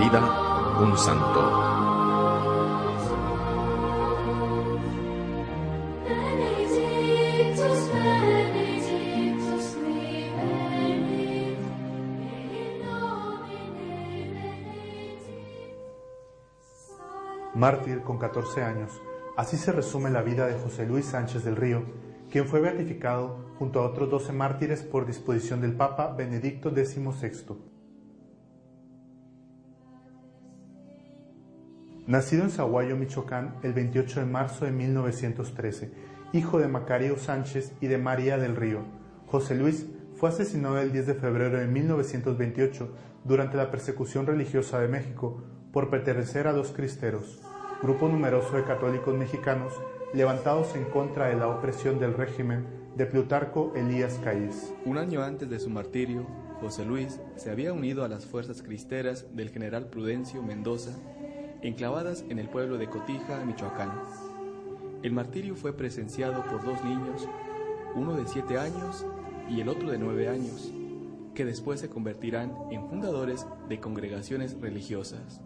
vida un santo. Mártir con 14 años, así se resume la vida de José Luis Sánchez del Río, quien fue beatificado junto a otros 12 mártires por disposición del Papa Benedicto XVI. Nacido en Zaguayo, Michoacán, el 28 de marzo de 1913, hijo de Macario Sánchez y de María del Río, José Luis fue asesinado el 10 de febrero de 1928 durante la persecución religiosa de México por pertenecer a los cristeros, grupo numeroso de católicos mexicanos levantados en contra de la opresión del régimen de Plutarco Elías Calles. Un año antes de su martirio, José Luis se había unido a las fuerzas cristeras del general Prudencio Mendoza, enclavadas en el pueblo de Cotija, Michoacán. El martirio fue presenciado por dos niños, uno de siete años y el otro de nueve años, que después se convertirán en fundadores de congregaciones religiosas.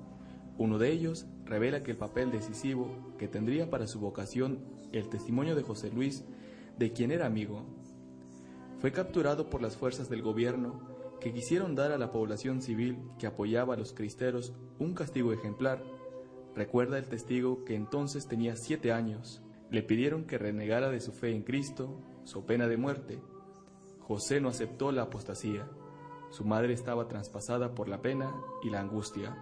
Uno de ellos revela que el papel decisivo que tendría para su vocación el testimonio de José Luis, de quien era amigo, fue capturado por las fuerzas del gobierno que quisieron dar a la población civil que apoyaba a los cristeros un castigo ejemplar. Recuerda el testigo que entonces tenía siete años. Le pidieron que renegara de su fe en Cristo, su pena de muerte. José no aceptó la apostasía. Su madre estaba traspasada por la pena y la angustia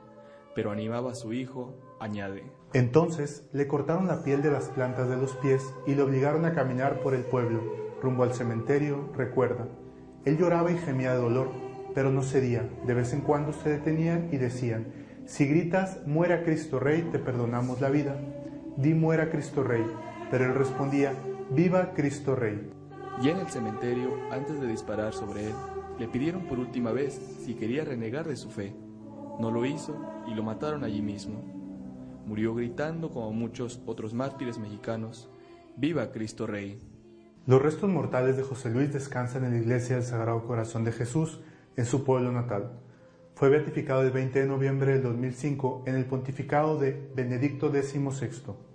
pero animaba a su hijo, añade. Entonces le cortaron la piel de las plantas de los pies y le obligaron a caminar por el pueblo, rumbo al cementerio, recuerda. Él lloraba y gemía de dolor, pero no cedía. De vez en cuando se detenían y decían, si gritas, muera Cristo Rey, te perdonamos la vida. Di muera Cristo Rey. Pero él respondía, viva Cristo Rey. Y en el cementerio, antes de disparar sobre él, le pidieron por última vez si quería renegar de su fe. No lo hizo y lo mataron allí mismo. Murió gritando como muchos otros mártires mexicanos, ¡Viva Cristo Rey! Los restos mortales de José Luis descansan en la iglesia del Sagrado Corazón de Jesús, en su pueblo natal. Fue beatificado el 20 de noviembre del 2005 en el pontificado de Benedicto XVI.